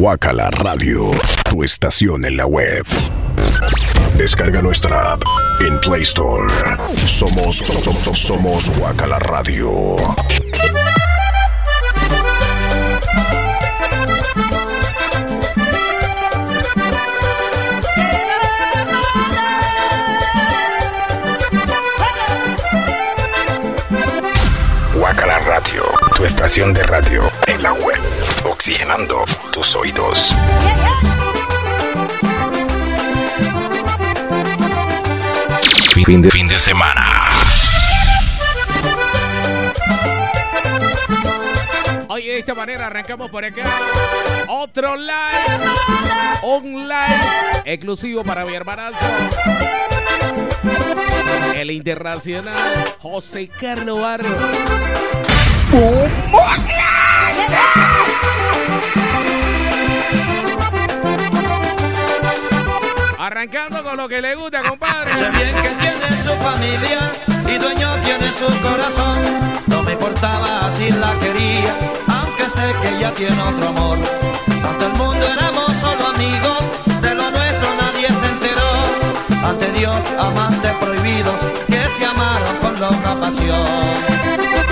Guacala Radio, tu estación en la web. Descarga nuestra app en Play Store. Somos, somos, somos Guacala Radio. Guacala Radio, tu estación de radio oxigenando tus oídos. Fin de, fin de semana. Oye, de esta manera arrancamos por acá. Otro live online exclusivo para mi hermanazo. El internacional José Carlos Barro. Arrancando con lo que le gusta, compadre. Sé bien que tiene su familia y dueño tiene su corazón. No me importaba si la quería, aunque sé que ella tiene otro amor. Ante el mundo éramos solo amigos, de lo nuestro nadie se enteró. Ante Dios, amantes prohibidos que se amaron con loca pasión.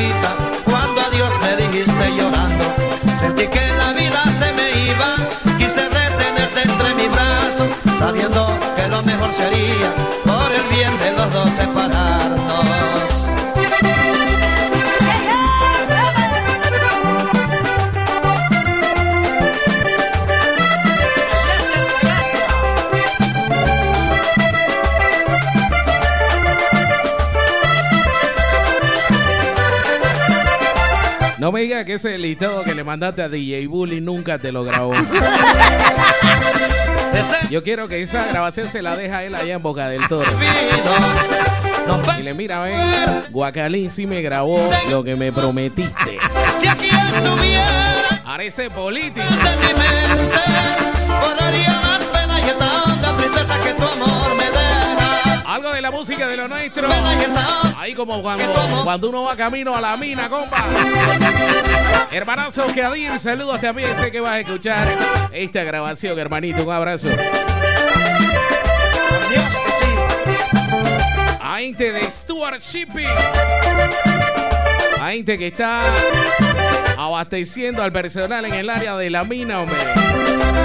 Cita cuando a Dios me dijiste llorando. Sentí que la vida se me iba, quise retenerte entre mis brazos, sabiendo que lo mejor sería por el bien de los dos separarnos. Que ese listado que le mandaste a DJ Bully nunca te lo grabó. Yo quiero que esa grabación se la deja él allá en Boca del Toro. Y le mira, ven, Guacalín sí me grabó lo que me prometiste. Parece político. y tristeza que tu amor me deja. Algo de la música de lo nuestro. Ahí como cuando, cuando uno va camino a la mina, compa. Hermanazo Kadir, saludos también. Sé que vas a escuchar esta grabación, hermanito. Un abrazo. A gente de Stuart Shipping. A gente que está abasteciendo al personal en el área de la mina, hombre.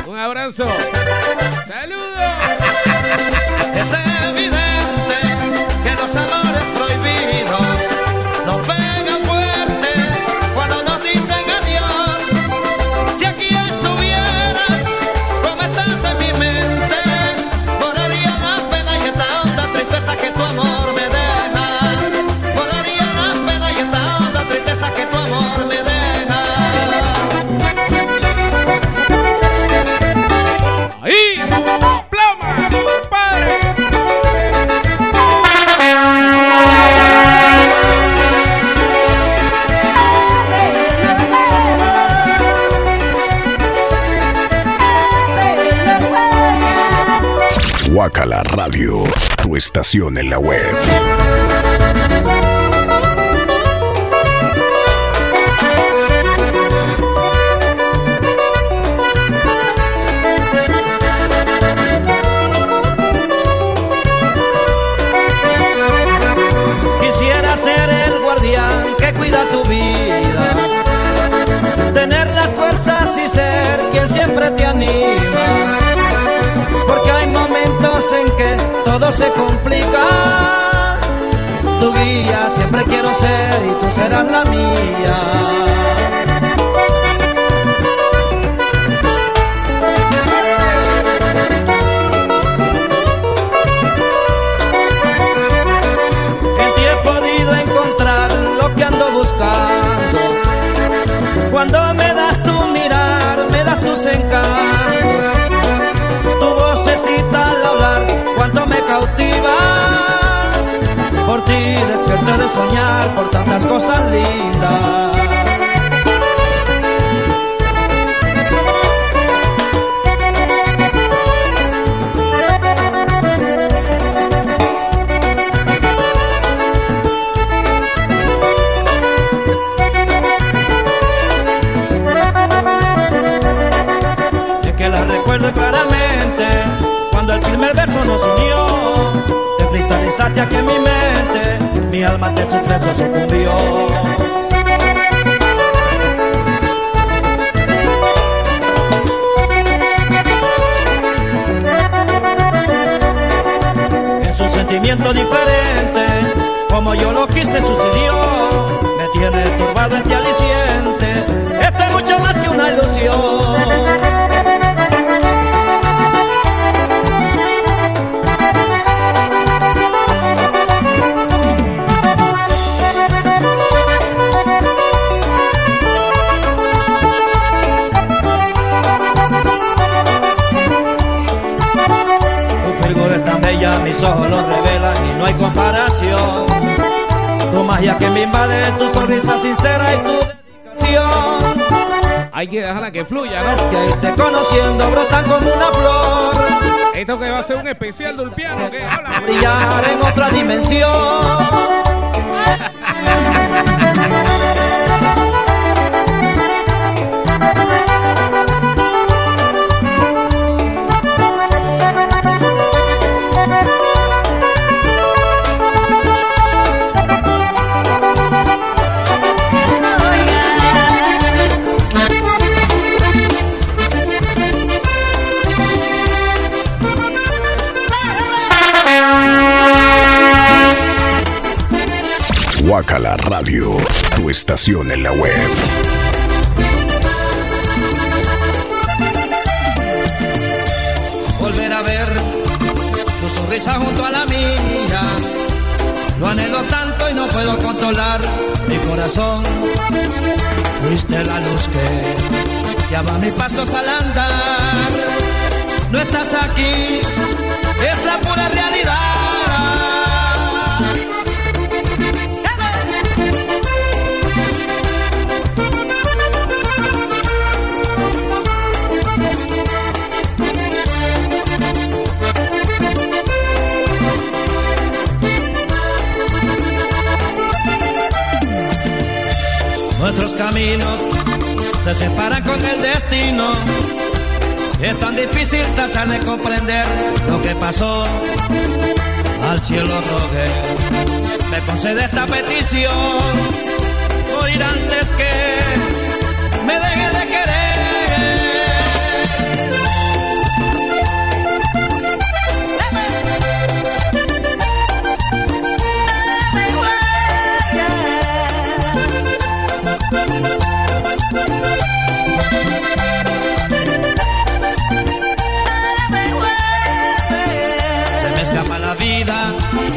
Un abrazo. Saludos. Es evidente que los amores prohibidos. Nos pegan Guacala Radio, tu estación en la web. Quisiera ser el guardián que cuida tu vida. Tener las fuerzas y ser quien siempre te anima. Que todo se complica. Tu guía siempre quiero ser y tú serás la mía. Soñar por tantas cosas lindas. Caminos se separan con el destino. Es tan difícil tratar de comprender lo que pasó. Al cielo rogué, me concede esta petición. Morir antes que me deje de querer.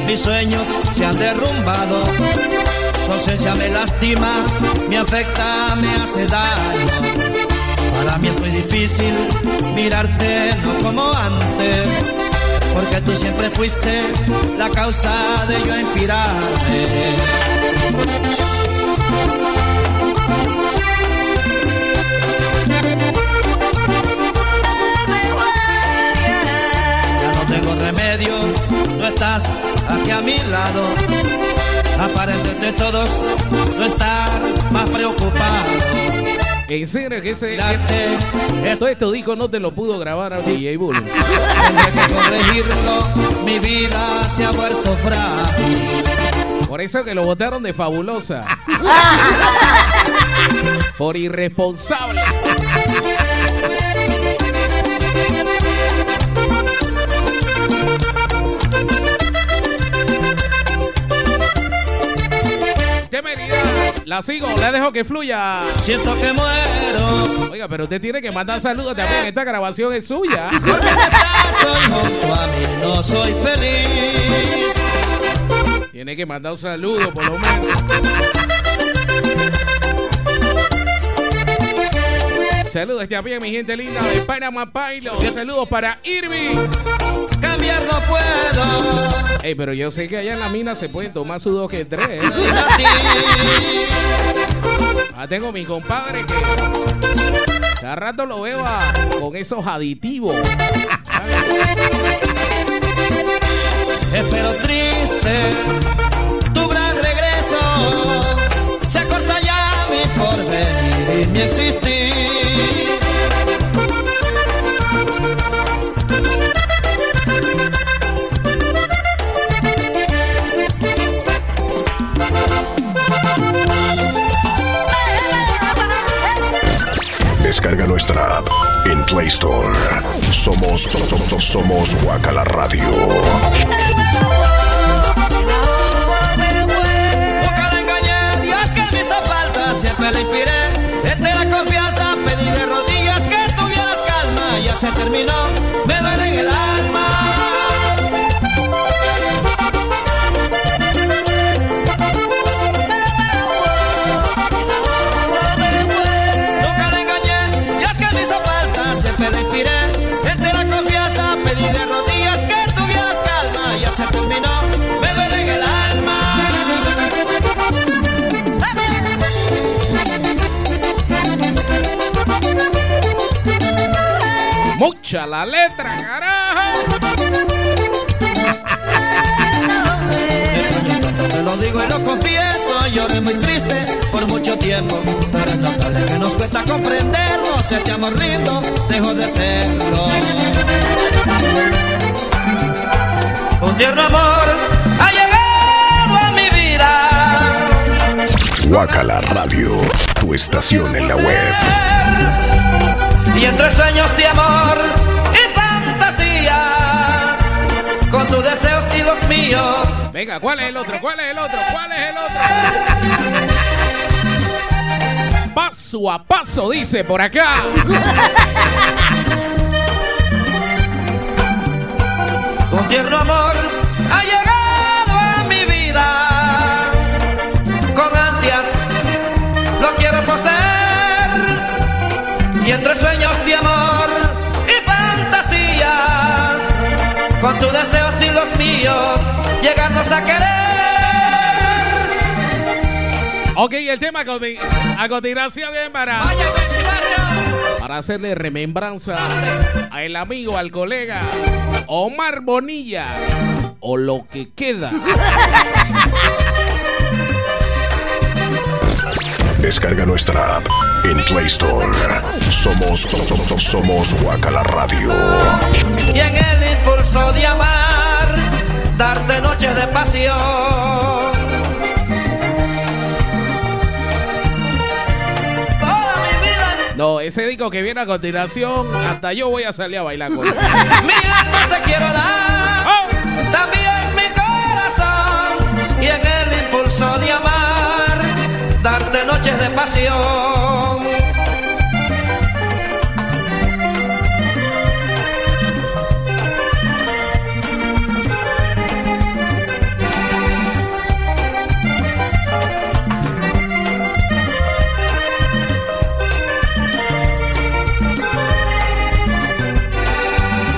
Mis sueños se han derrumbado. Tu ausencia me lastima, me afecta, me hace daño. Para mí es muy difícil mirarte no como antes, porque tú siempre fuiste la causa de yo inspirarme. Ya no tengo remedio, no estás aquí a mi lado. Aparente de todos, no estar más preocupado. En serio que ese. Es Todo esto dijo no te lo pudo grabar a DJ Bull. tendré que corregirlo. Mi vida se ha vuelto frágil. Por eso que lo votaron de fabulosa. Por irresponsable. La sigo, la dejo que fluya. Siento que muero. Oiga, pero usted tiene que mandar saludos también. Esta grabación es suya. Porque junto a mí, no soy feliz. Tiene que mandar un saludo, por lo menos. Saludos también, mi gente linda de Panama Pilot. Saludos para Irving. Cambiar no puedo. Ey, pero yo sé que allá en la mina se pueden tomar su dos que tres. Ah, tengo mi compadre que cada rato lo veo a- con esos aditivos. Espero triste tu gran regreso. Se acorta ya mi porvenir y mi existir. En Play Store. Somos, somos, somos Guacala Radio. Mucha la letra, carajo. Te lo digo y lo confieso, lloré muy triste por mucho tiempo. Pero es notable que nos cuesta comprenderlo. Si te amor lindo, dejo de serlo. Un tierno amor ha llegado a mi vida. Guacala Radio, tu estación en la web. Y entre sueños de amor y fantasía, con tus deseos y los míos. Venga, ¿cuál es el otro? ¿Cuál es el otro? ¿Cuál es el otro? Paso a paso, dice por acá. Un tierno amor ha llegado a mi vida. Con ansias lo quiero poseer. Y entre sueños con tus deseos y los míos, llegarnos a querer. Ok, el tema a conti- a continuación bien para, para hacerle remembranza al amigo, al colega Omar Bonilla o lo que queda. Descarga nuestra app en Play Store. Somos, somos, somos Guacala Radio. y en el impulso de amar, darte noches de pasión. Toda mi vida, No, ese disco que viene a continuación, hasta yo voy a salir a bailar con él. mi alma te quiero dar, ¡Oh! también mi corazón, y en el impulso de amar, darte noches de pasión.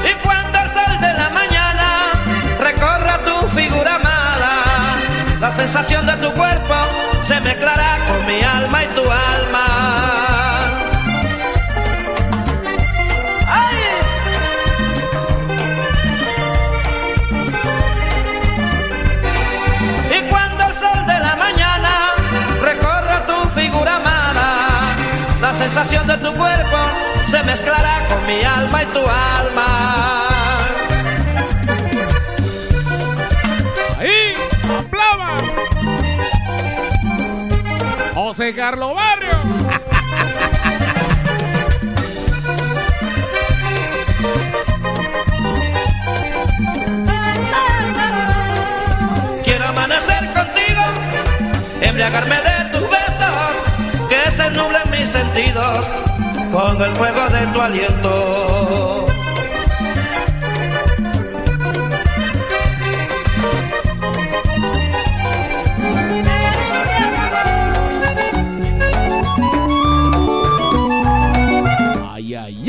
Y cuando el sol de la mañana recorra tu figura amada, la sensación de tu cuerpo se mezclará con mi alma y tu alma. ¡Ay! Y cuando el sol de la mañana recorra tu figura amada, la sensación de tu cuerpo se mezclará con mi alma y tu alma. José Carlos Barrio. Quiero amanecer contigo, embriagarme de tus besos, que se nublen mis sentidos con el fuego de tu aliento.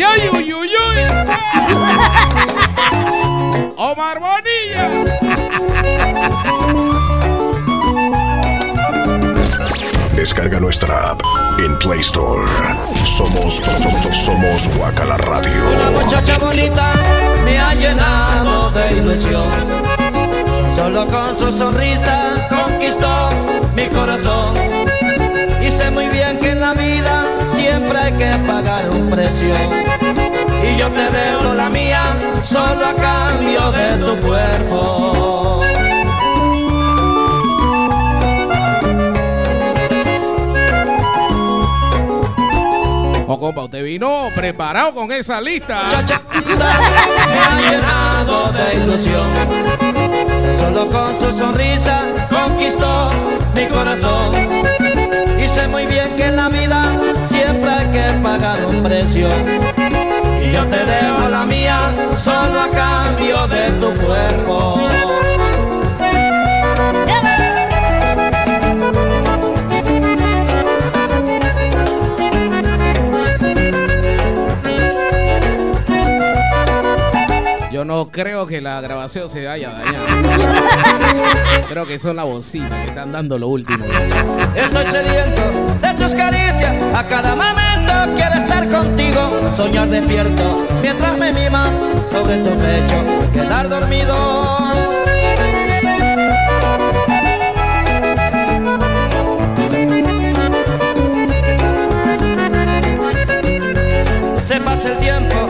¡Yay, ¡Omar Bonilla! Descarga nuestra app en Play Store. Somos, somos, somos Guacala Radio. Una muchacha bonita me ha llenado de ilusión. Solo con su sonrisa conquistó mi corazón. Y sé muy bien que en la vida siempre hay que pagar un precio. Y yo te debo la mía solo a cambio de tu cuerpo. O compa, usted vino preparado con esa lista. Muchacha me ha llenado de ilusión. Solo con su sonrisa conquistó mi corazón. Sé muy bien que en la vida siempre hay que pagar un precio. Y yo te dejo la mía solo a cambio de tu cuerpo. Yo no creo que la grabación se vaya a dañar. creo que son las bocinas que están dando lo último. Estoy sediento de tus caricias, a cada momento quiero estar contigo, soñar despierto mientras me mimas sobre tu pecho, quedar dormido. Se pasa el tiempo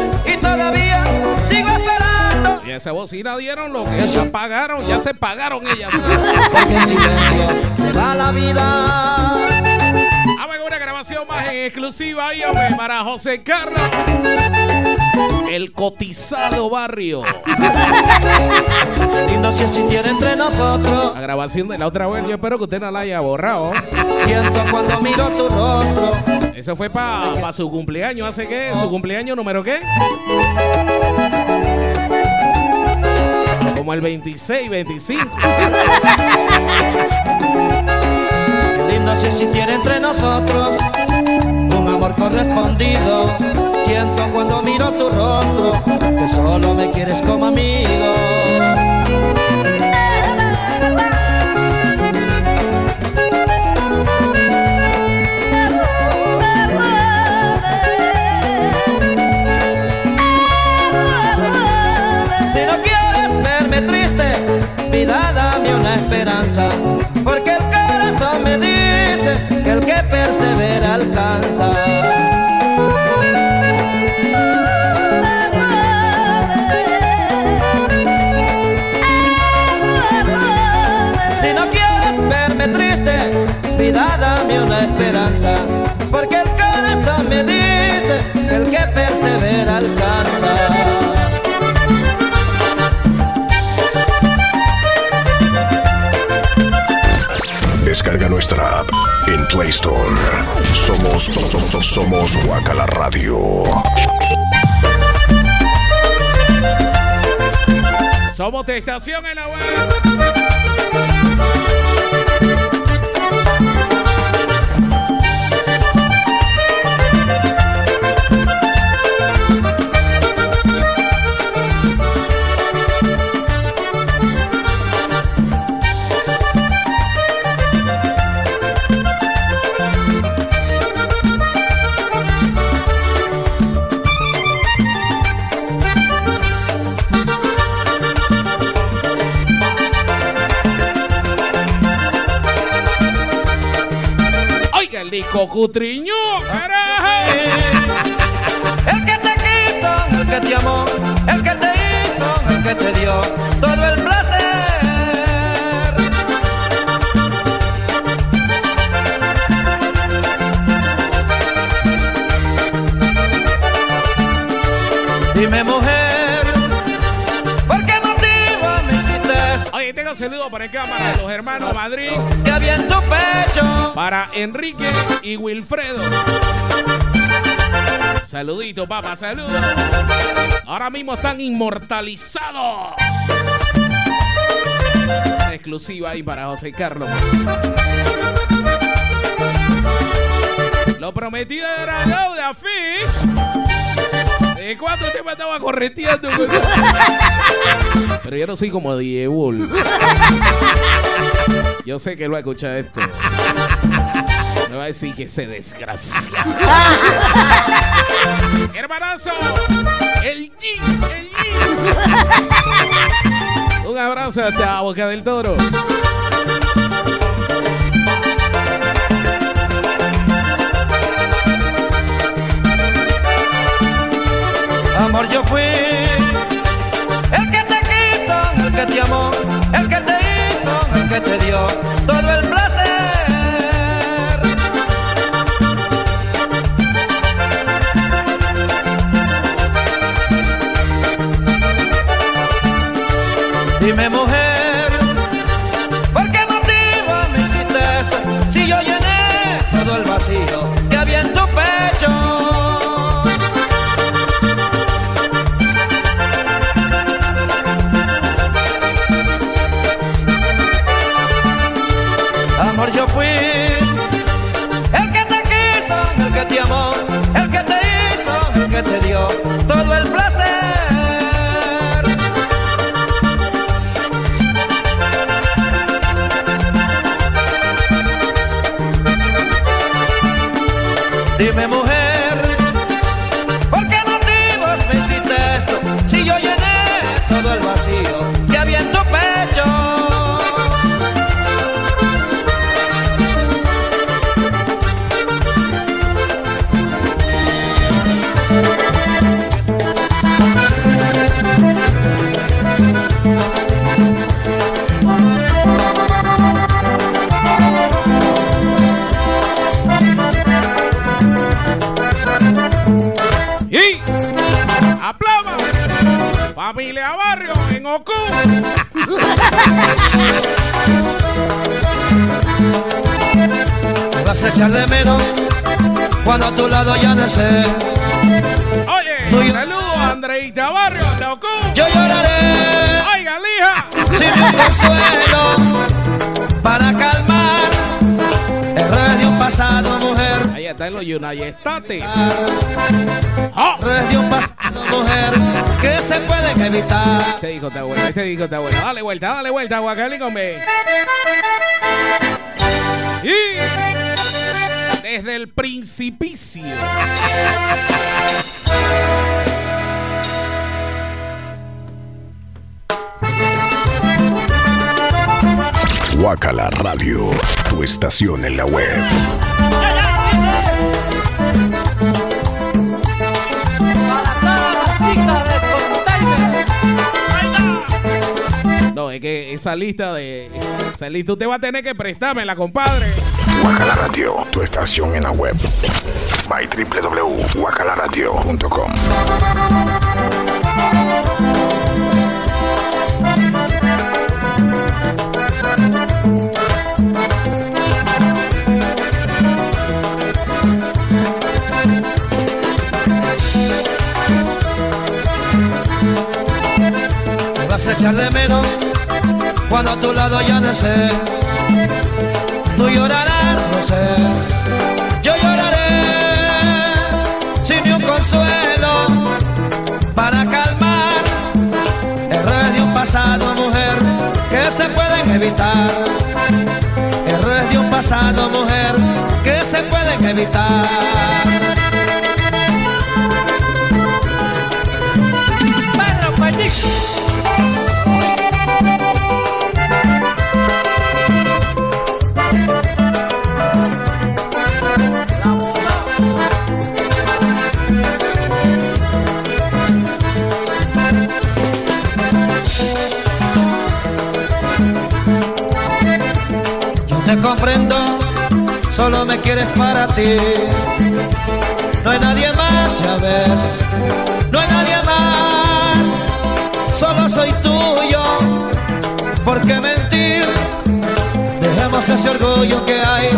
esperando. Y esa bocina dieron lo que ya pagaron, ya se pagaron ellas. Porque en silencio se va la vida. Con una grabación más en exclusiva hombre, para José Carlos. El cotizado barrio. Lindo si existiera entre nosotros. La grabación de la otra vez, yo espero que usted no la haya borrado. Siento cuando miro tu rostro. Eso fue para su cumpleaños, ¿hace qué? ¿Su cumpleaños número qué? Como el 26, 25. Lindo si existiera entre nosotros. Un amor correspondido. Siento cuando miro tu rostro. Que solo me quieres como amigo. Una esperanza. Porque el corazón me dice que el que persevera alcanza. Descarga nuestra app en Play Store. Somos, somos, somos Guacala Radio. Somos de estación en la web. Disco Cutriño. El que te quiso, el que te amó, el que te hizo, el que te dio todo el placer. Tengo saludo para acá para los hermanos Madrid, pecho? para Enrique y Wilfredo. Saludito, papá, saludos. Ahora mismo están inmortalizados. Exclusiva ahí para José Carlos. Lo prometido era deuda, Fish. ¿De cuánto usted me estaba correteando? Pero yo no soy como Diebul. Yo sé que él va a escuchar esto. decir que se desgracia. Hermanazo, el G, el G. Un abrazo hasta Boca del Toro. Amor, yo fui. El que te quiso, el que te amó, el que te hizo, el que te dio a tu lado ya no sé. Oye, saludos Andreita Barrio Ocu. Yo lloraré Oiga, lija. sin un consuelo para calmar errores de un pasado, mujer. Ahí está en los United States. ¡Oh! Errores de un pasado, mujer, que se pueden evitar. Este disco está bueno, este disco está bueno. Dale vuelta, dale vuelta, Guacalín, hombre. Y desde el Guacala Radio, tu estación en la web. No, es que esa lista de. Esa lista usted va a tener que prestármela, compadre. Guacala Radio, tu estación en la web. By www.guacalaradio.com. Me vas a echar de menos cuando a tu lado ya no sé. Tú llorarás, no sé. Yo lloraré sin ni un consuelo para calmar errores de un pasado, mujer, que se pueden evitar. Errores de un pasado, mujer, que se pueden evitar. Solo me quieres para ti. No hay nadie más, ya ves. No hay nadie más, solo soy tuyo. ¿Por qué mentir? Dejemos ese orgullo que hay,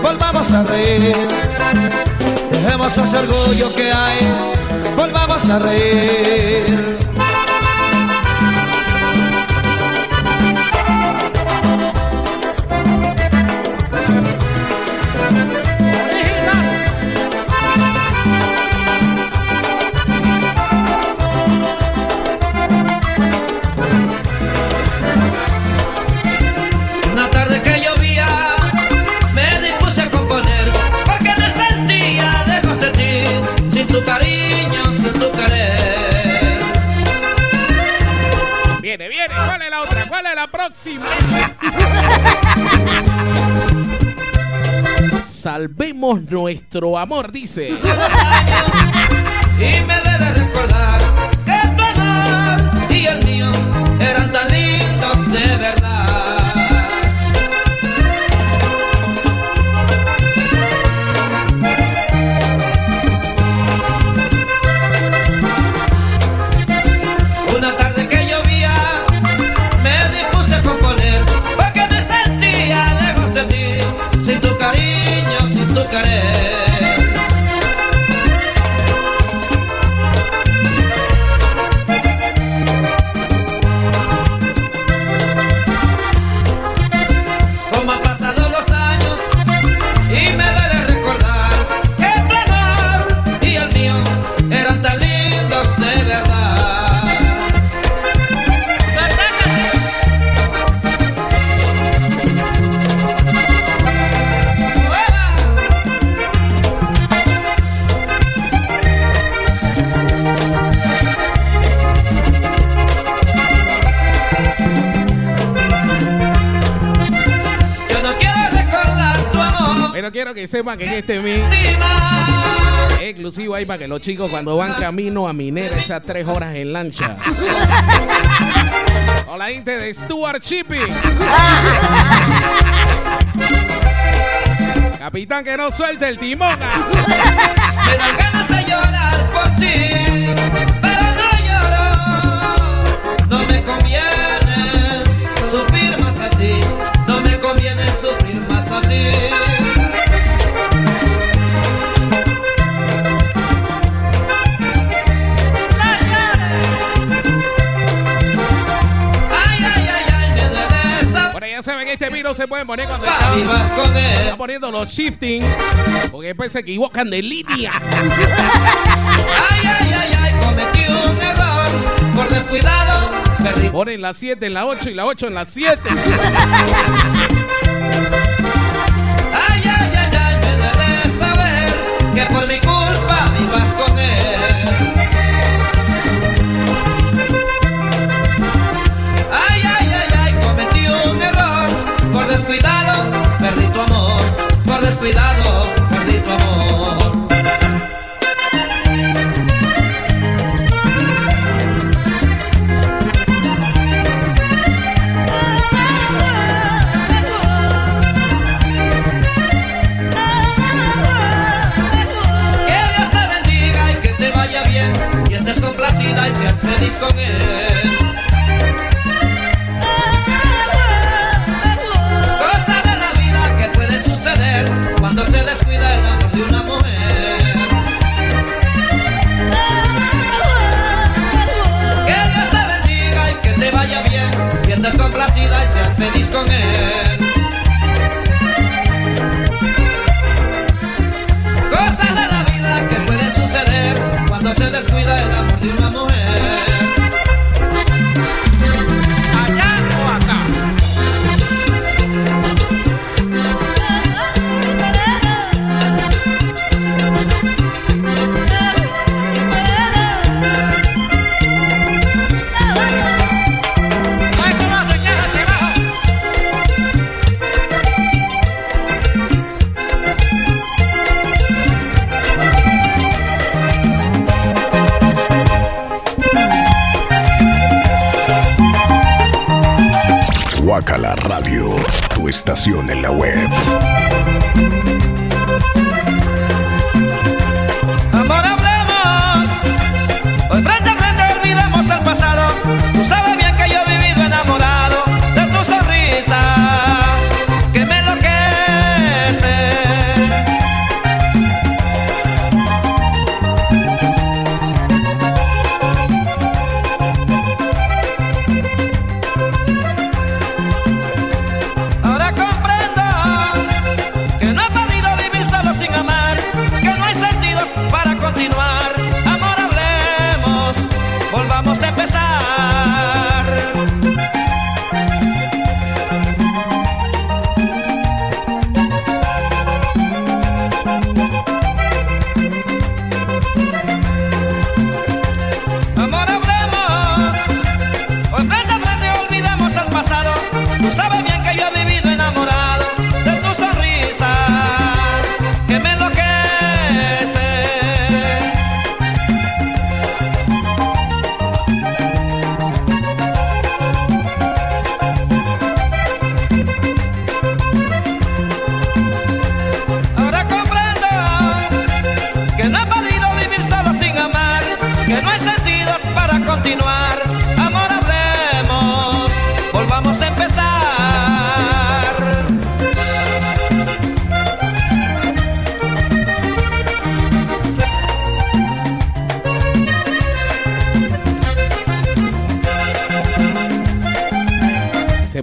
volvamos a reír. Dejemos ese orgullo que hay, volvamos a reír. Próxima. Salvemos nuestro amor, dice. y me debe recordar que tu amor y el mío eran tan lindos de verdad. Sepan que en este mix Lástima. es exclusivo ahí para que los chicos cuando van camino a Minera esas tres horas en lancha. Con la gente de Stuart Shipping. Capitán que no suelte el timón. ah. Me dan ganas de llorar por ti, pero no lloro. No me conviene sufrir más así, no me conviene sufrir más así. Este virus se pueden poner cuando están, están poniendo los shifting. Porque después se equivocan de línea. Ay, ay, ay, ay, cometí un error por descuidado. Perdí Ponen la 7 en la 8 y la 8 en la 7. Ay, ay, ay, ay, me debes saber que por mi culpa descuidado, perdí tu amor. Por descuidado, perdí tu amor. Que Dios te bendiga y que te vaya bien. Y estés complacida y seas feliz con él.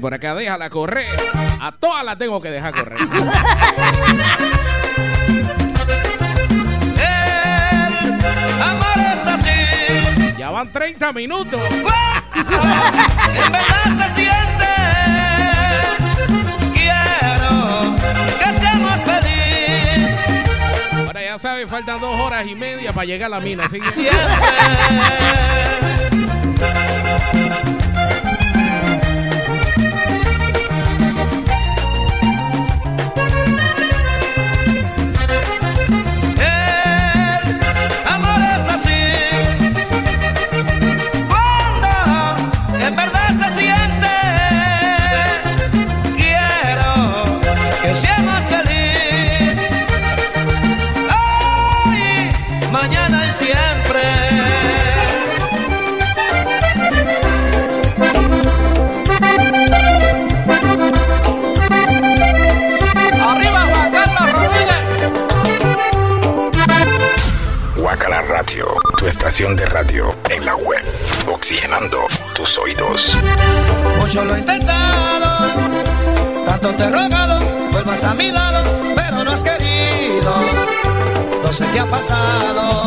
Por acá, déjala correr. A todas las tengo que dejar correr. El amor es así. Ya van 30 minutos. En verdad se siente. Quiero que seamos felices. Ahora ya sabes, faltan dos horas y media para llegar a la mina. Así que Siempre. Estación de radio en la web. Oxigenando tus oídos. Mucho lo he intentado, tanto te he rogado, vuelvas a mi lado, pero no has querido. No sé qué ha pasado.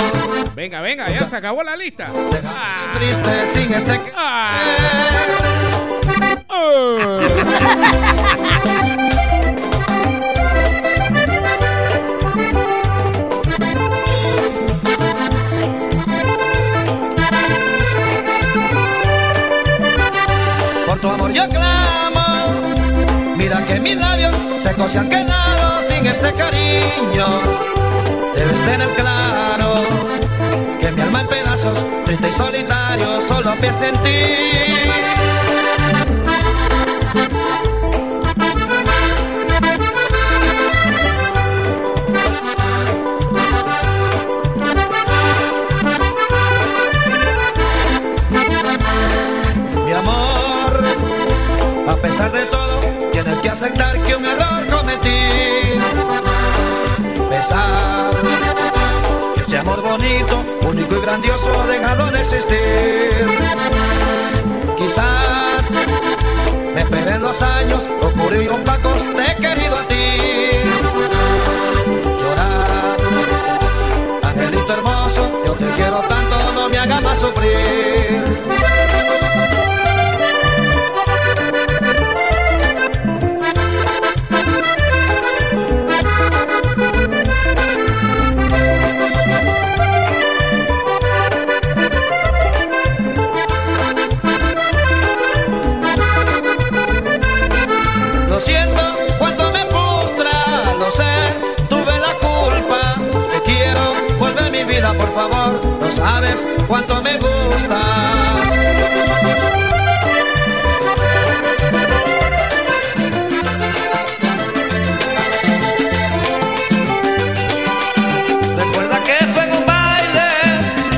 venga, venga, ya se acabó la lista. Ah, Triste sin este ah, oh. Mis labios secos se han quedado sin este cariño. Debes tener claro que mi alma en pedazos, triste y solitario, solo piensa en ti. A pesar de aceptar que un error cometí. Pesar que ese amor bonito, único y grandioso dejado de existir. Quizás me esperen los años, ocurrir con pacos, te he querido a ti. Llorar, angelito hermoso, yo te quiero tanto, no me hagas más sufrir. Cuánto me gustas. Recuerda que fue en un baile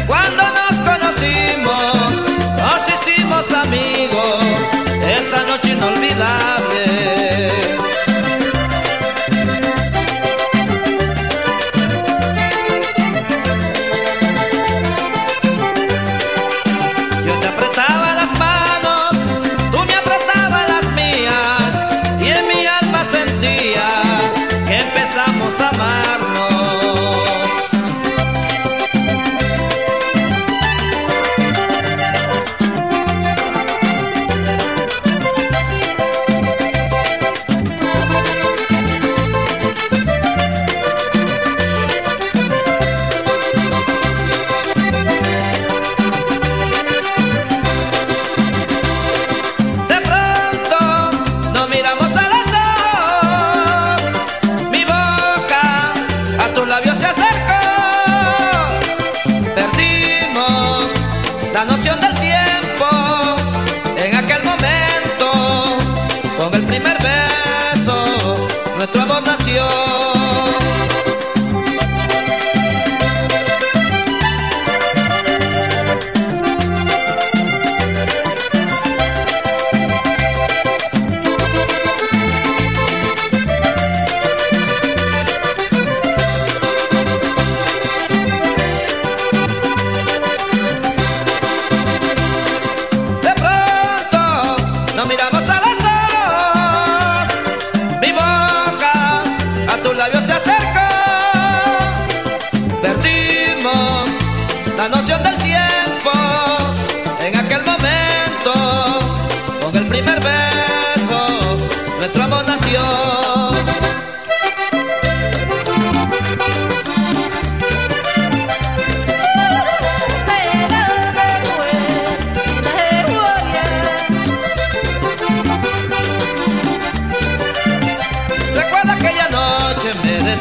cuando nos conocimos, nos hicimos amigos, esa noche inolvidable.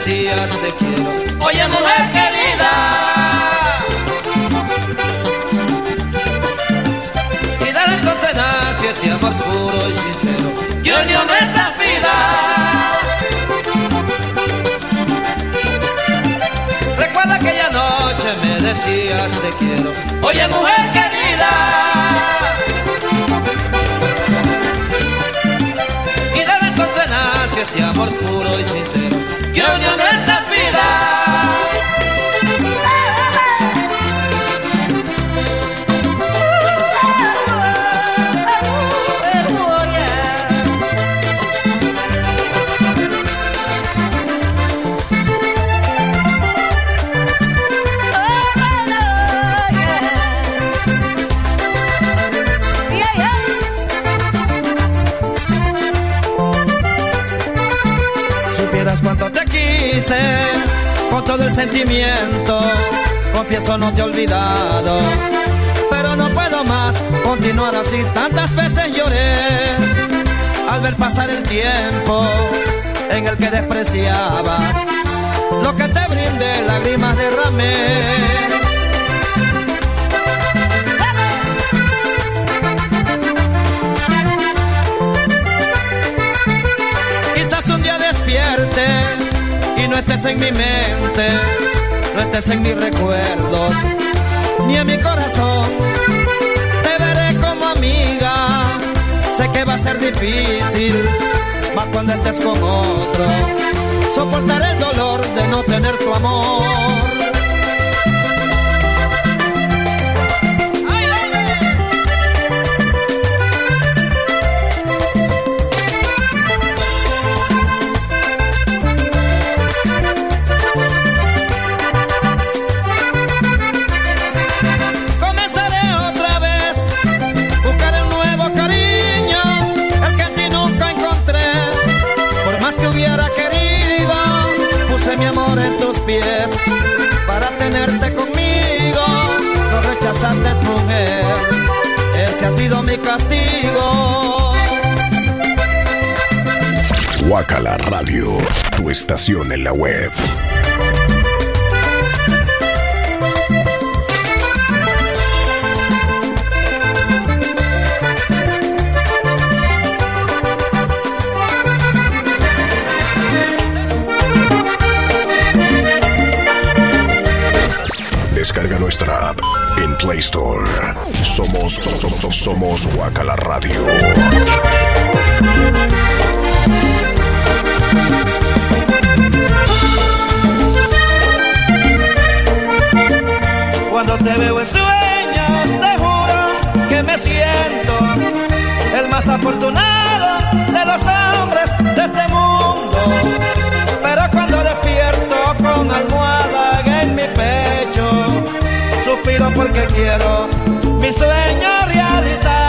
Oye mujer querida. Y dar entonces nace este amor puro y sincero. Que unió nuestra vida. Recuerda aquella noche me decías te quiero. Oye mujer querida. Este amor puro y sincero que unió con todo el sentimiento, confieso no te he olvidado, pero no puedo más continuar así, tantas veces lloré al ver pasar el tiempo en el que despreciabas lo que te brindé, lágrimas derramé. No estés en mi mente, no estés en mis recuerdos, ni en mi corazón. Te veré como amiga, sé que va a ser difícil, más cuando estés con otro. Soportaré el dolor de no tener tu amor. Guacala Radio, tu estación en la web. Descarga nuestra app en Play Store. Somos, somos, somos Guacala Radio. Te veo en sueños, te juro que me siento el más afortunado de los hombres de este mundo. Pero cuando despierto con almohada en mi pecho, suspiro porque quiero mi sueño realizar.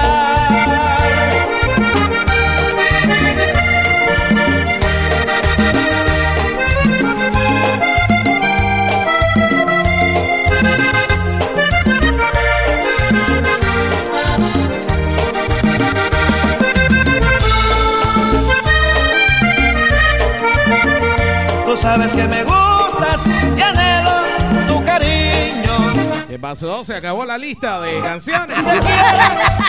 Sabes que me gustas y anhelo tu cariño. ¿Qué pasó? Se acabó la lista de canciones.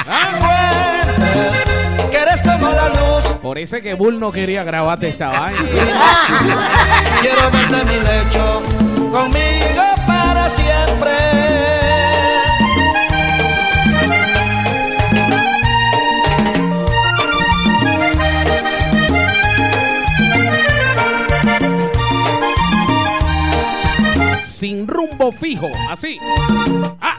Ah, que eres como la luz. Por eso es que Bull no quería grabarte esta vaina. Quiero verte en mi lecho conmigo fijo, así. Ah,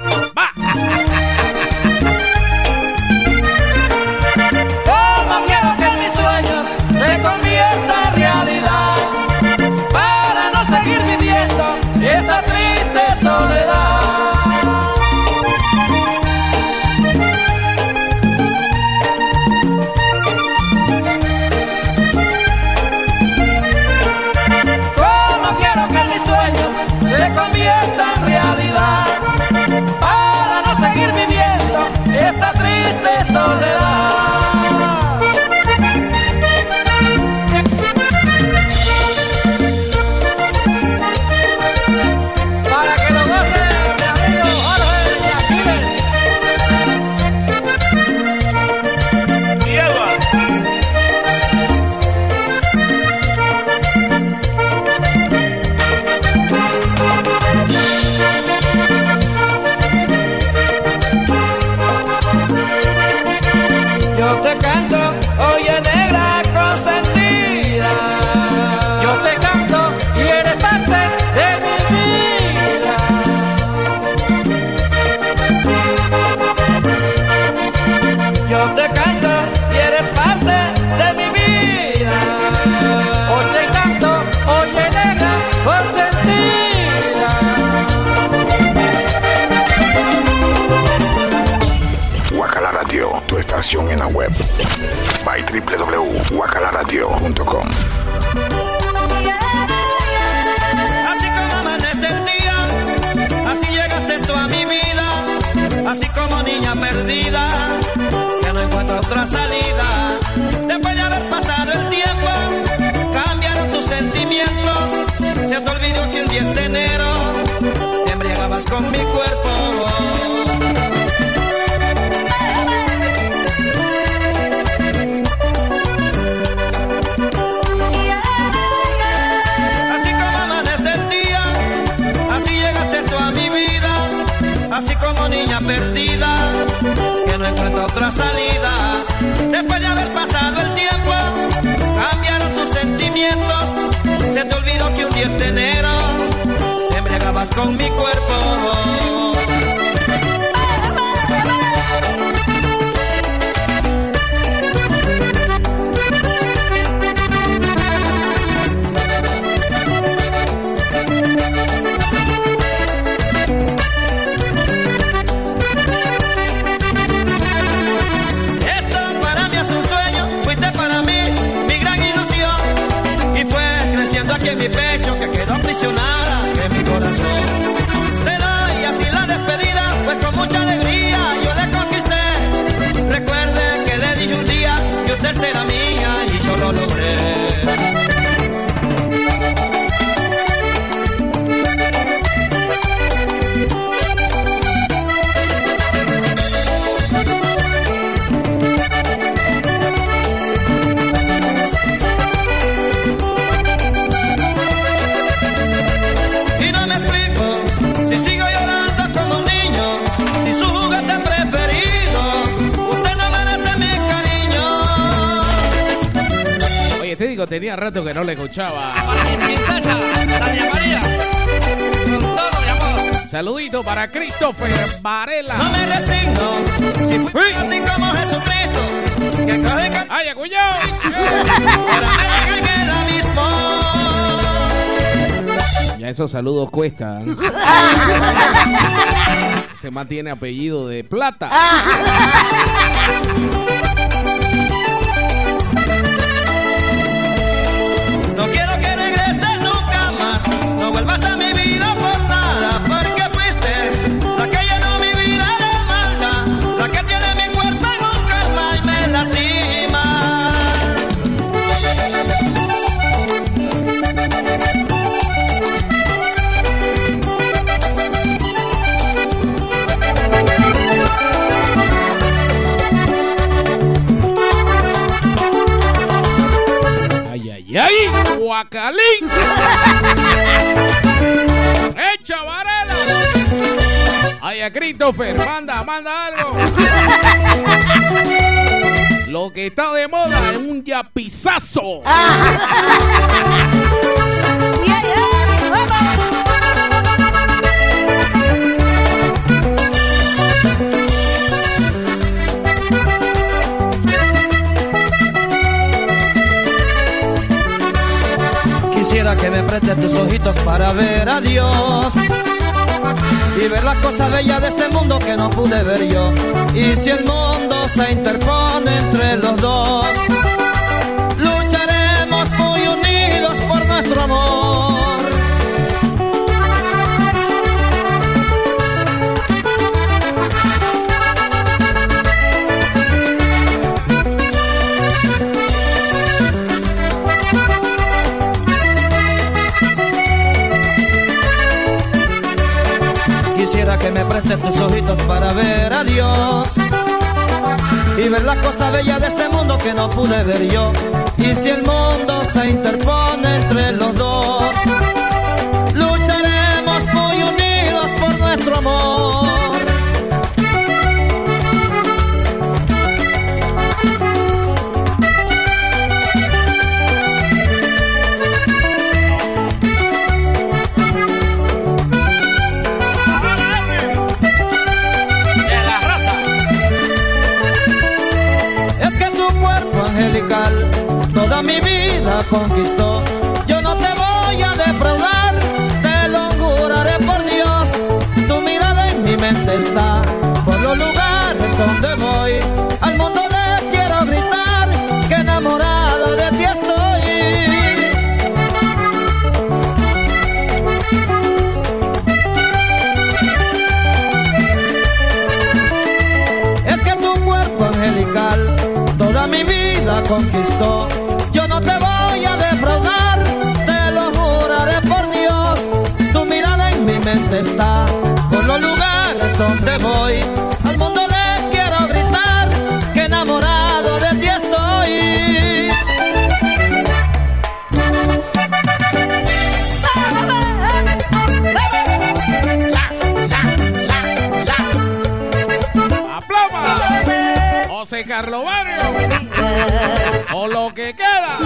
salida. Después de haber pasado el tiempo, cambiaron tus sentimientos, se te olvidó que un 10 de enero te embriagabas con mi cuerpo. Rato que no le escuchaba. Saludito para Christopher Varela. No me resigno, si fui Uy. a ti como Jesucristo, que coge ¡Ay, cuñado! ahora me el abismo. Ya esos saludos cuestan. Se mantiene apellido de plata. ¡Ay, a Christopher! ¡Manda, manda algo! Lo que está de moda es un yapizazo. Quisiera que me prestes tus ojitos para ver a Dios ver las cosas bellas de este mundo que no pude ver yo. Y si el mundo se interpone entre los dos, que me prestes tus ojitos para ver a Dios y ver las cosas bellas de este mundo que no pude ver yo. Y si el mundo se interpone entre los dos, lucharemos muy unidos por nuestro amor. conquistó. Yo no te voy a defraudar, te lo juraré por Dios. Tu mirada en mi mente está, por los lugares donde voy. Al mundo le quiero gritar que enamorado de ti estoy. Es que tu cuerpo angelical toda mi vida conquistó. Lo que queda.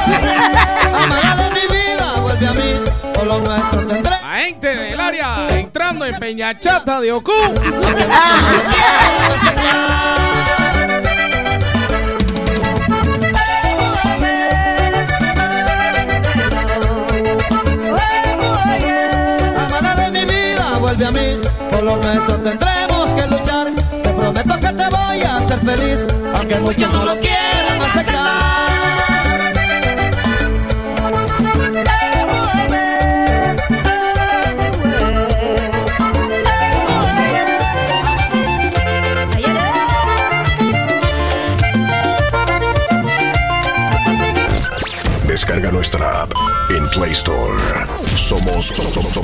Amada de mi vida, vuelve a mí, por lo nuestro tendré. La gente del área entrando en Peñachata de Ocú. Amada de mi vida, vuelve a mí, por lo nuestro tendremos que luchar. Te prometo que te voy a hacer feliz, aunque muchos no lo quieran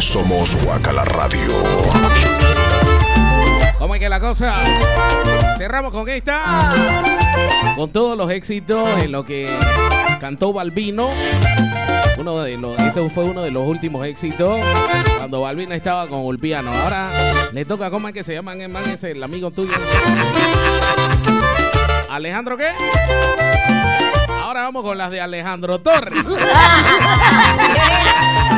somos, Guacala Radio. ¿Cómo es que la cosa? Cerramos con esta. Con todos los éxitos en lo que cantó Balbino. Uno de los, este fue uno de los últimos éxitos cuando Balbino estaba con Ulpiano. Ahora le toca, ¿cómo es que se llama el man ese, el amigo tuyo? ¿Alejandro qué? Ahora vamos con las de Alejandro Torres.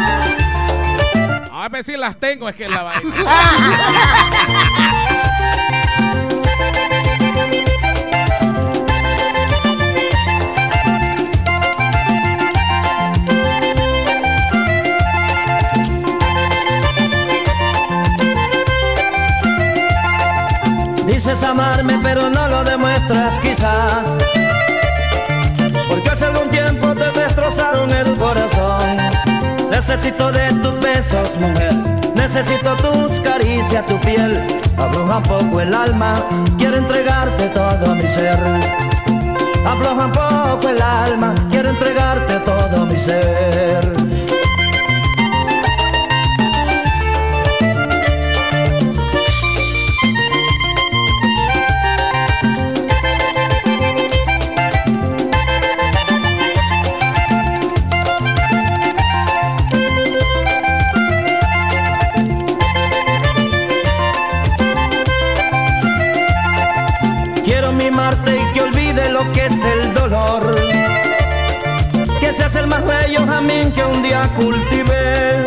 A ver si las tengo, es que es la vaina. Dices amarme pero no lo demuestras quizás Porque hace algún tiempo te destrozaron el corazón Necesito de tus besos mujer. Necesito tus caricias, tu piel. Abruja un poco el alma. Quiero entregarte todo mi ser. Afloja un poco el alma. Quiero entregarte todo mi ser bello jamín que un día cultivé.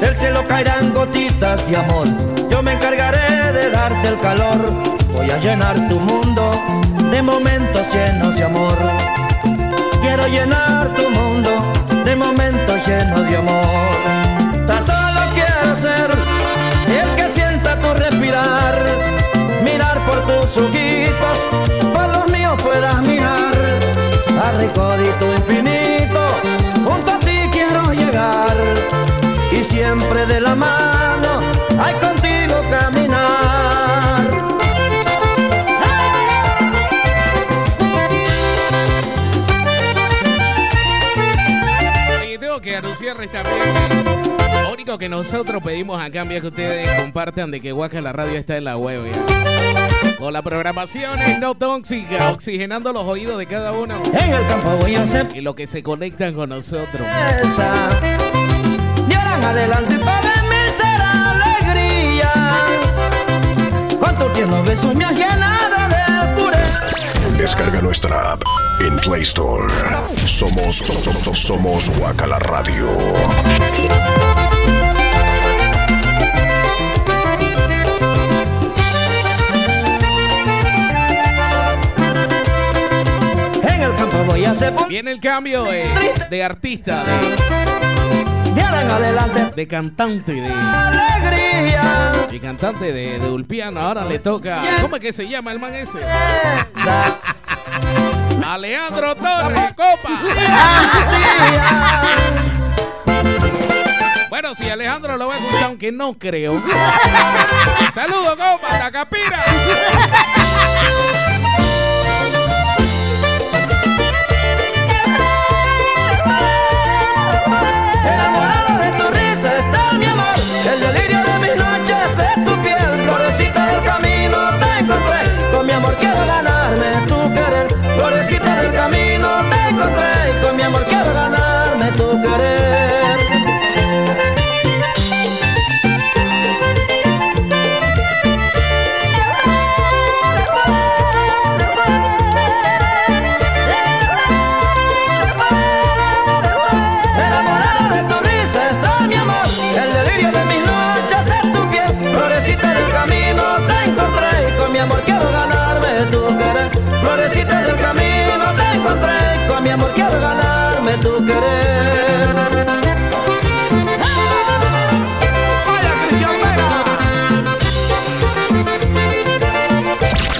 Del cielo caerán gotitas de amor. Yo me encargaré de darte el calor. Voy a llenar tu mundo de momentos llenos de amor. Quiero llenar tu mundo de momentos llenos de amor. Tan solo quiero ser el que sienta tu respirar mirar por tus ojitos, por los míos puedas mirar, a siempre de la mano, hay contigo caminar. Y tengo que anunciarles también Lo único que nosotros pedimos a cambio es que ustedes compartan de que Guaca la radio está en la web. ¿ya? Con la programación es no tóxica, oxigenando los oídos de cada uno En el campo voy a hacer y lo que se conectan con nosotros. esa, en adelante para mí será alegría. Cuánto tiernos besos me has llenado de pureza. Descarga nuestra app en Play Store. Somos, somos, somos Guacala Radio. En el campo voy a hacer Viene el cambio de, de artista, de, de ahora en adelante de cantante, de, alegría. de cantante de, de Ulpiano. Ahora le toca. ¿Cómo es que se llama el man ese? Alejandro Torres, copa. Bueno, si Alejandro lo va a escuchar, aunque no creo. Saludos, copa, la capira. darme tu querer. Florecita del camino te encontré y con mi amor quiero ganarme tu querer.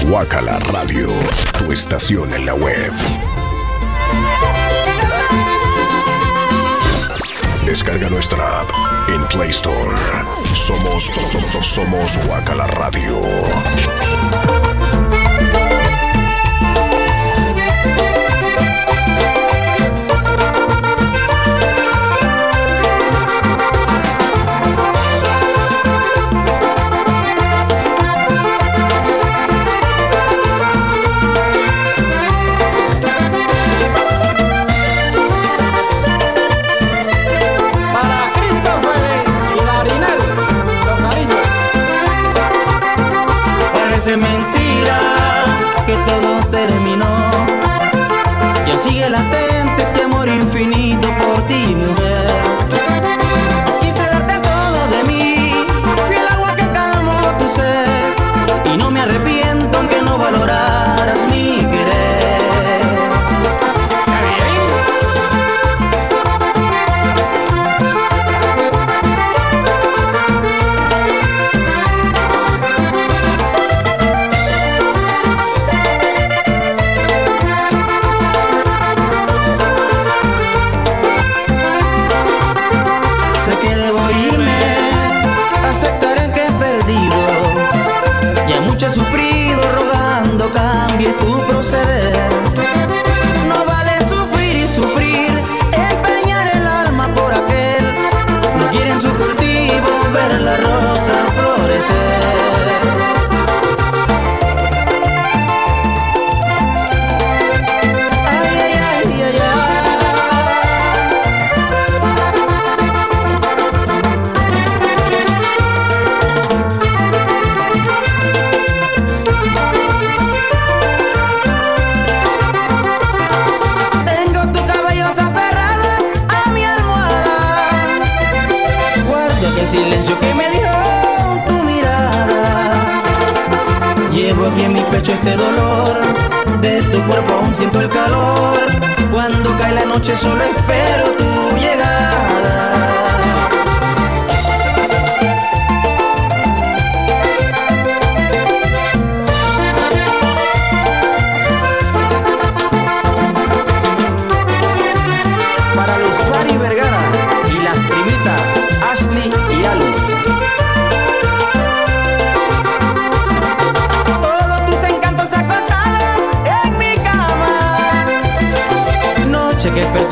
Guacala Radio, tu estación en la web. Descarga nuestra app en Play Store. Somos, somos, somos Guacala Radio.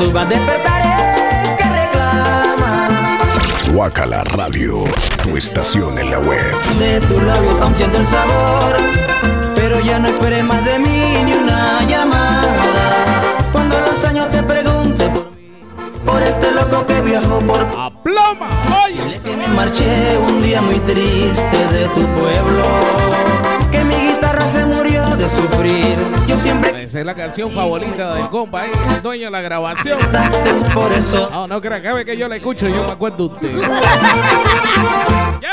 Que perturba despertares que reclaman. Guacala Radio, tu estación en la web. De tu labio aún siento el sabor. Pero ya no esperes más de mí ni una llamada. Cuando los años te pregunte por mí, por este loco que viajó por ¡A ploma! ¡Oye! Dile que me marché un día muy triste de tu pueblo. De sufrir. Yo siempre Esa es la canción favorita del compa, ¿eh? el dueño de la grabación. por eso. No, no que yo la escucho, yo me acuerdo de usted.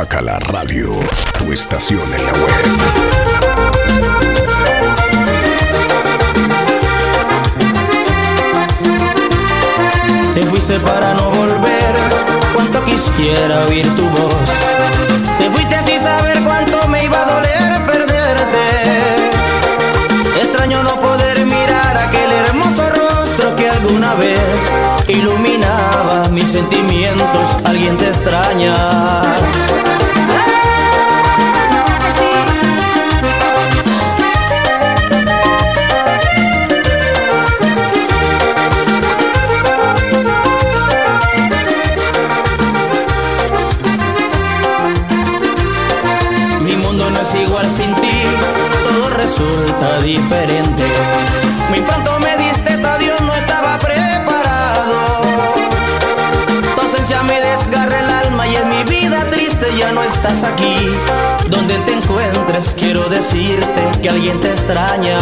Guacala Radio, tu estación en la web. Te fuiste para no volver, cuánto quisiera oír tu voz. Te fuiste sin saber cuánto me iba a doler perderte. Extraño no poder mirar aquel hermoso rostro que alguna vez iluminaba mis sentimientos. Alguien te extraña. Es igual sin ti, todo resulta diferente. Muy pronto me diste esto, Dios no estaba preparado. Tu ausencia me desgarra el alma y en mi vida triste ya no estás aquí. Donde te encuentres, quiero decirte que alguien te extraña.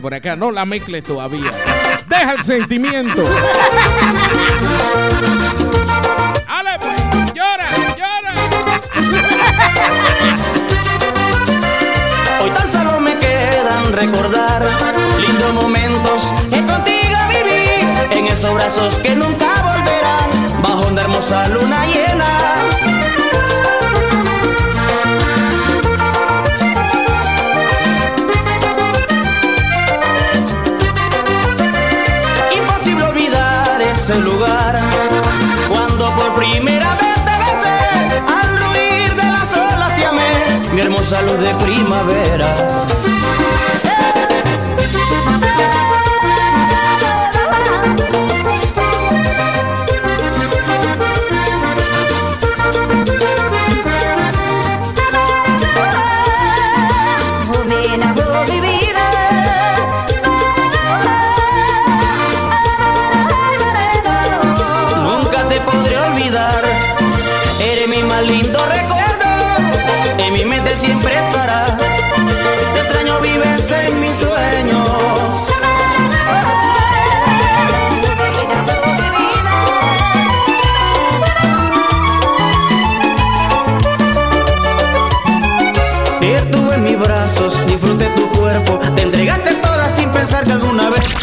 Por acá, no la mezcles todavía. Deja el sentimiento. ¡Ale! ¡Llora, llora! Hoy tan solo me quedan recordar lindos momentos que contigo viví en esos brazos que nunca volverán bajo una hermosa luna llena. Cuando por primera vez te besé al ruir de las olas te amé mi hermosa luz de primavera.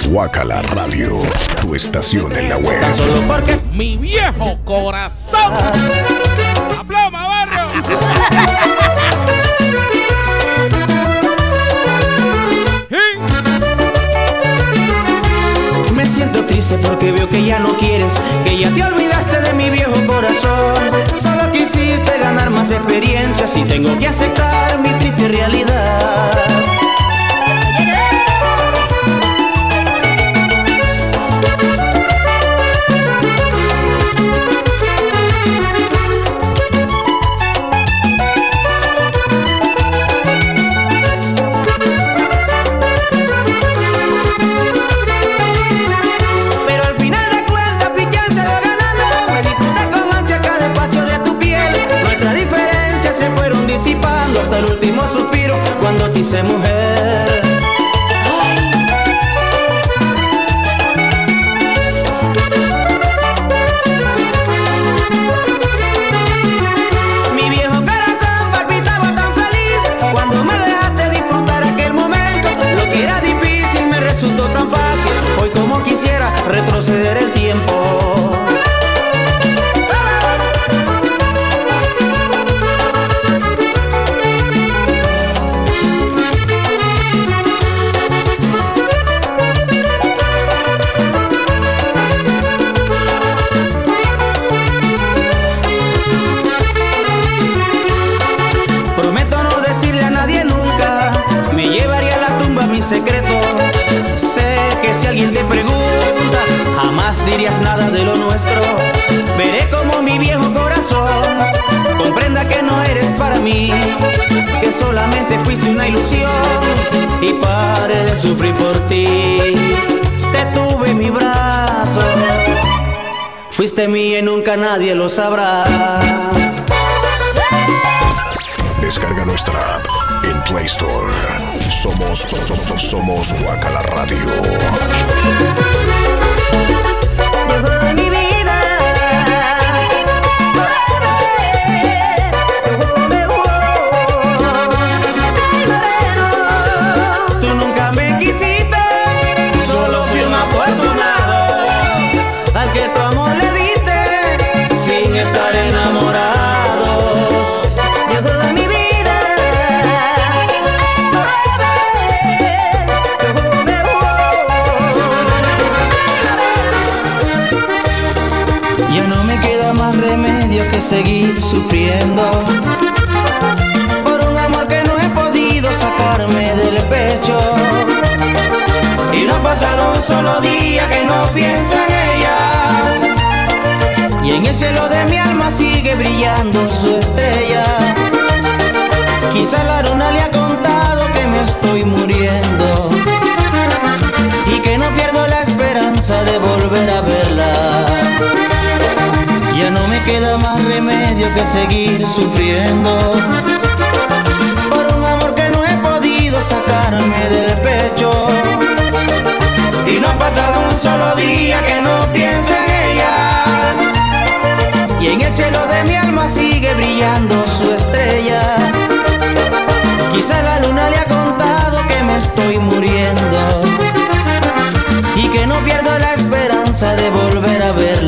Guacala Radio, tu estación en la web. Tan solo porque ¡Mi viejo corazón! ¡Aploma, barrio! Sí. Me siento triste porque veo que ya no quieres, que ya te olvidaste de mi viejo corazón. Solo quisiste ganar más experiencias y tengo que aceptar mi triste realidad. Hice mujer. Nada de lo nuestro. Veré como mi viejo corazón comprenda que no eres para mí, que solamente fuiste una ilusión y pare de sufrir por ti. Te tuve en mi brazo, fuiste mía y nunca nadie lo sabrá. Descarga nuestra app en Play Store. Somos, somos, somos Guacala Radio. Seguir sufriendo por un amor que no he podido sacarme del pecho. Y no ha pasado un solo día que no piensa en ella. Y en el cielo de mi alma sigue brillando su estrella. Quizá la luna le ha contado que me estoy muriendo y que no pierdo la esperanza de volver a verla. Ya no me queda más remedio que seguir sufriendo por un amor que no he podido sacarme del pecho. Y no ha pasado un solo día que no piense en ella. Y en el cielo de mi alma sigue brillando su estrella. Quizá la luna le ha contado que me estoy muriendo y que no pierdo la esperanza de volver a verla.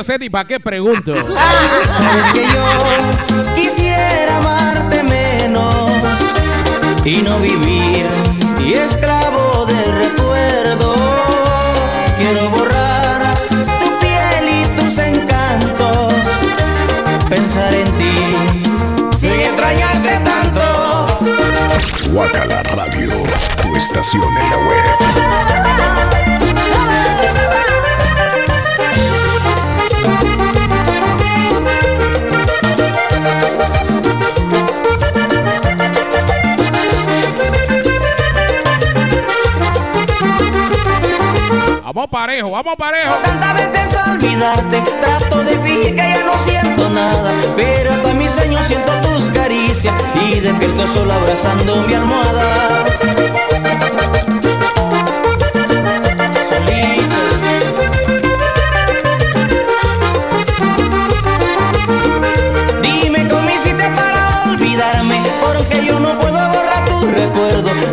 Yo sé ni para qué pregunto. Sabes que yo quisiera amarte menos y no vivir y esclavo del recuerdo. Quiero borrar tu piel y tus encantos, pensar en ti sin extrañarte tanto. Guacala Radio, tu estación en la web. Parejo, vamos parejo. Tantas veces olvidarte, trato de fingir que ya no siento nada, pero hasta mis sueños siento tus caricias y despierto solo abrazando mi almohada.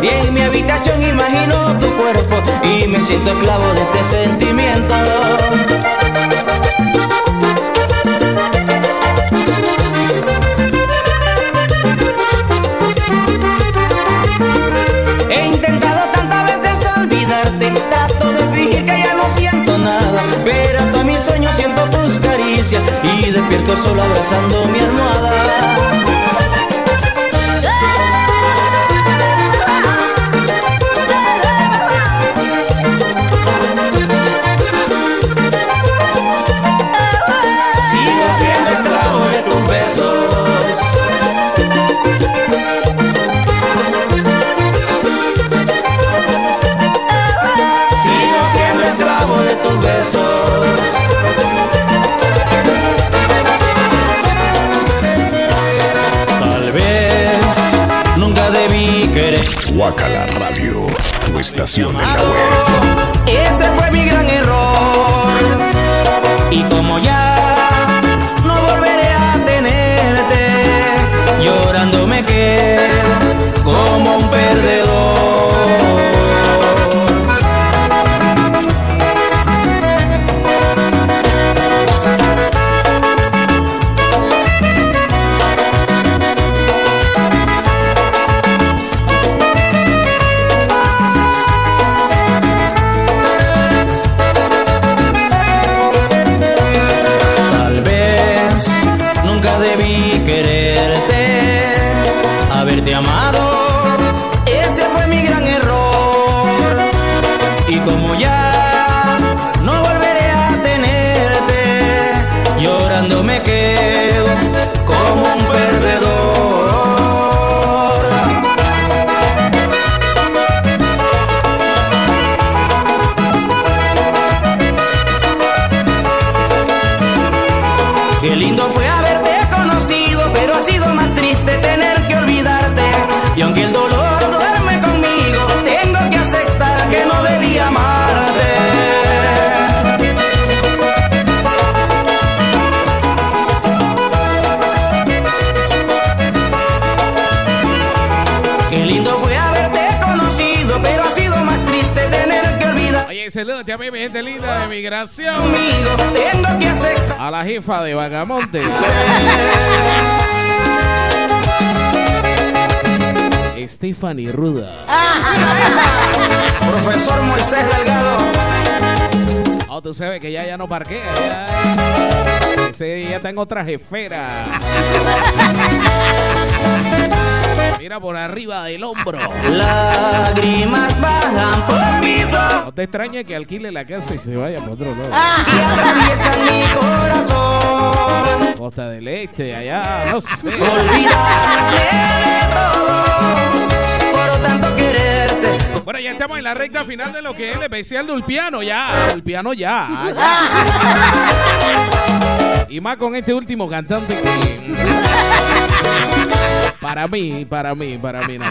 Y en mi habitación imagino tu cuerpo y me siento esclavo de este sentimiento. He intentado tantas veces olvidarte, trato de fingir que ya no siento nada, pero hasta mis sueños siento tus caricias y despierto solo abrazando mi almohada. Sabes que ya. Ya, ese ya tengo otra jefera. Mira por arriba del hombro. Lágrimas bajan por mis ojos No te extrañe que alquile la casa y se vaya por otro lado. y atraviesan mi corazón. Costa del Este, allá, no sé. Olvidarme de todo por tanto quererte. Bueno, ya estamos en la recta final de lo que es el especial del piano, ya. El piano ya. ya. Y más con este último cantante que. Para mí, para mí, para mí, no.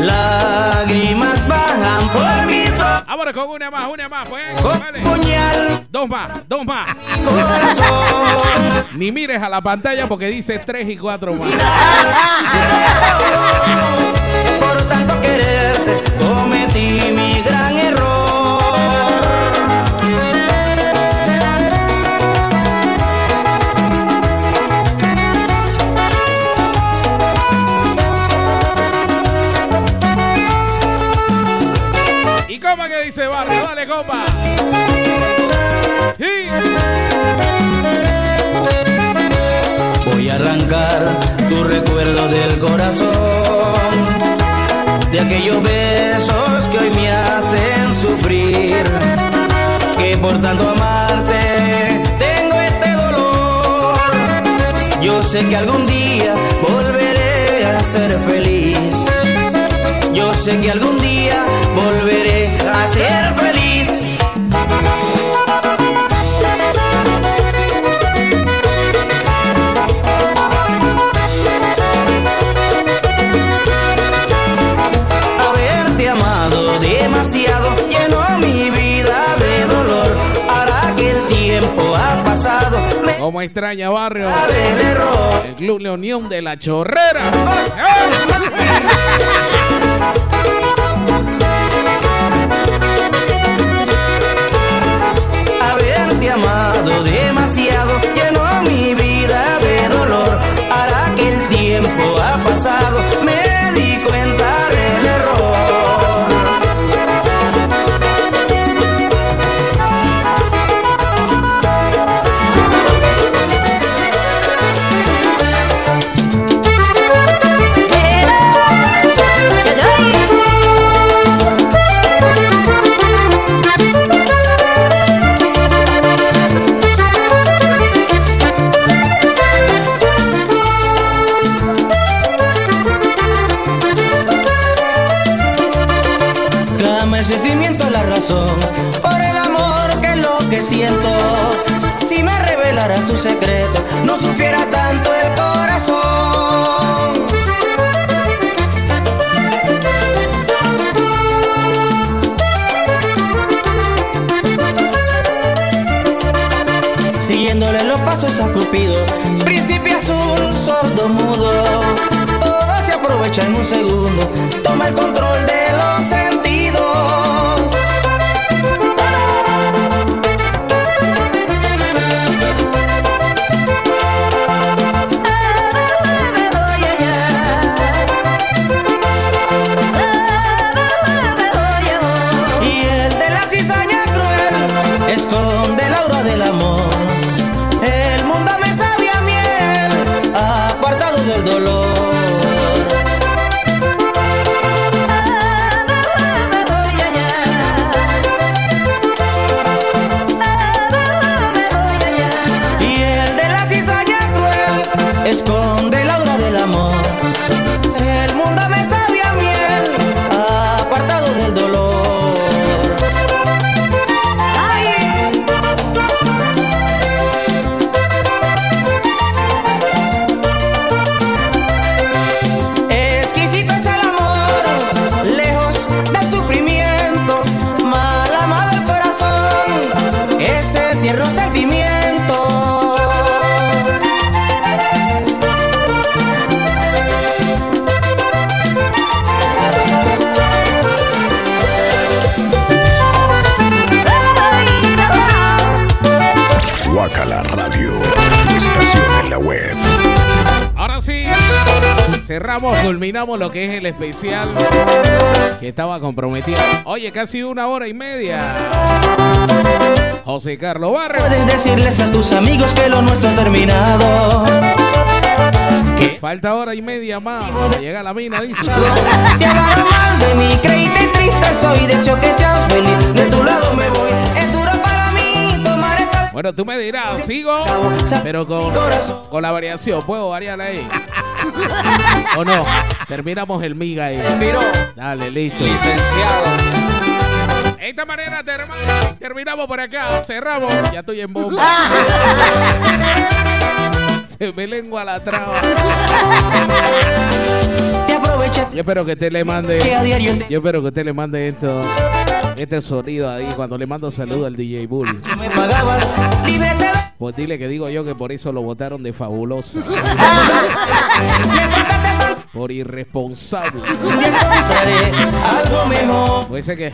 Lágrimas bajan por mis ojos. Ahora con una más, una más, pues. Vale. puñal Dos más, dos más. mi corazón. Ni mires a la pantalla porque dice tres y cuatro más. Cometí mi gran error. ¿Y cómo que dice Barrio? Dale, compa. Sí. Voy a arrancar tu recuerdo del corazón, de aquellos besos que hoy me hacen sufrir, que por tanto amarte tengo este dolor. Yo sé que algún día volveré a ser feliz. Yo sé que algún día volveré a ser feliz. Extraña, barrio. El Club Leonión de la Chorrera. Haberte amado demasiado llenó mi vida de dolor. Ahora que el tiempo ha que es el especial que estaba comprometido. Oye, casi una hora y media. José Carlos Barrio. Puedes decirles a tus amigos que lo nuestro ha terminado. Que Falta hora y media más. Llega la mina, dice. te mal de mí, creíste triste soy, deseo que seas feliz. De tu lado me voy, es duro para mí tomar esta Bueno, tú me dirás, sigo, pero con, con la variación. ¿Puedo variarla ahí? ¿O no? Terminamos el miga ahí. Miro, Dale, listo. licenciado. De esta manera terminamos por acá. Cerramos. Ya estoy en bomba. Se me lengua la traba. Te aprovechas Yo espero que usted le mande. Yo espero que usted le mande esto. Este sonido ahí cuando le mando saludo al DJ Bull. me pagabas. Pues dile que digo yo que por eso lo votaron de fabuloso. Por irresponsable. Algo mejor. Por ese que.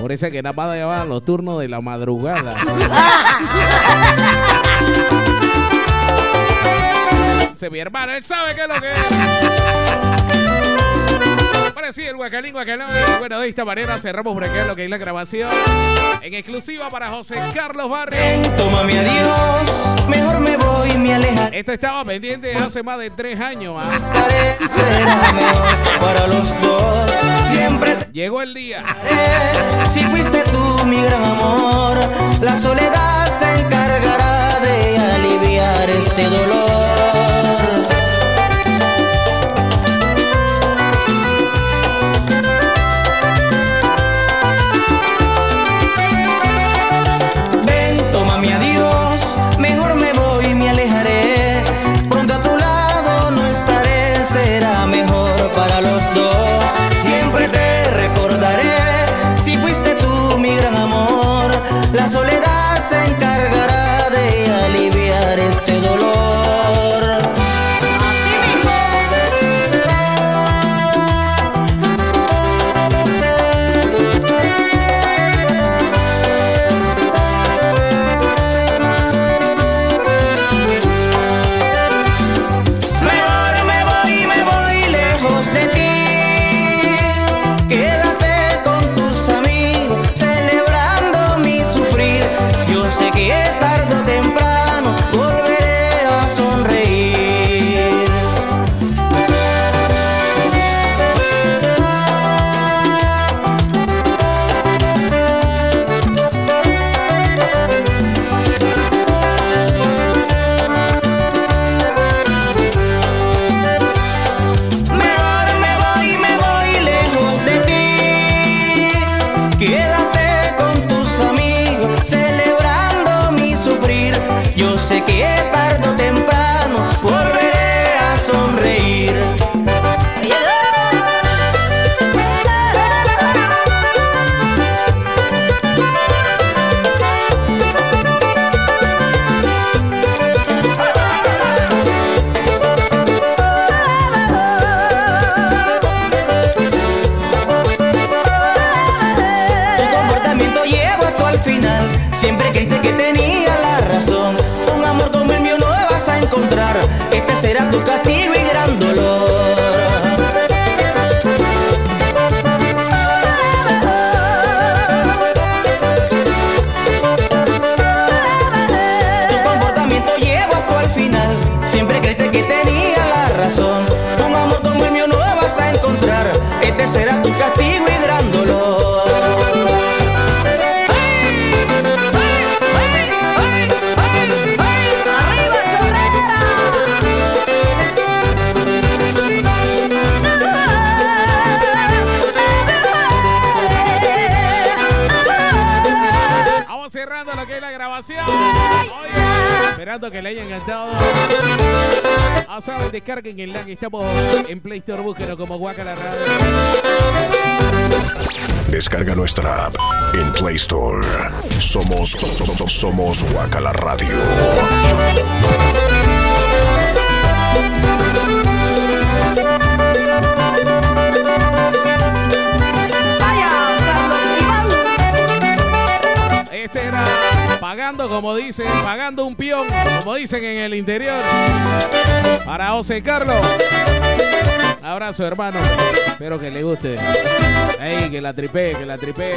Por ese que nada más llevaban los turnos de la madrugada. Ese mi hermano, él sabe qué es lo que es. Ahora sí, el guacalín, guacalón. Bueno, de esta manera cerramos por acá lo que es la grabación. En exclusiva para José Carlos Barrio. Toma mi adiós, mejor me voy, me alejaré. Esto estaba pendiente hace más de tres años. ¿ah? Para los dos. Siempre Llegó el día. Si fuiste tú mi gran amor, la soledad se encargará de aliviar este dolor. Esperando que le haya encantado. A saben, descarguen el link. Estamos en Play Store. Búsquenos como Guacala Radio. Descarga nuestra app en Play Store. Somos, somos, somos Guacala Radio. Pagando, como dicen, pagando un peón, como dicen en el interior. Para José Carlos. Abrazo, hermano. Espero que le guste. Ey, que la tripé, que la tripé.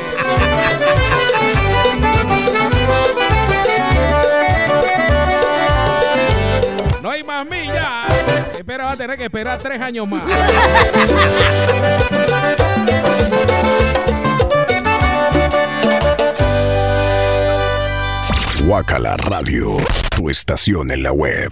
No hay más millas. Espera, va a tener que esperar tres años más. Guacala Radio, tu estación en la web.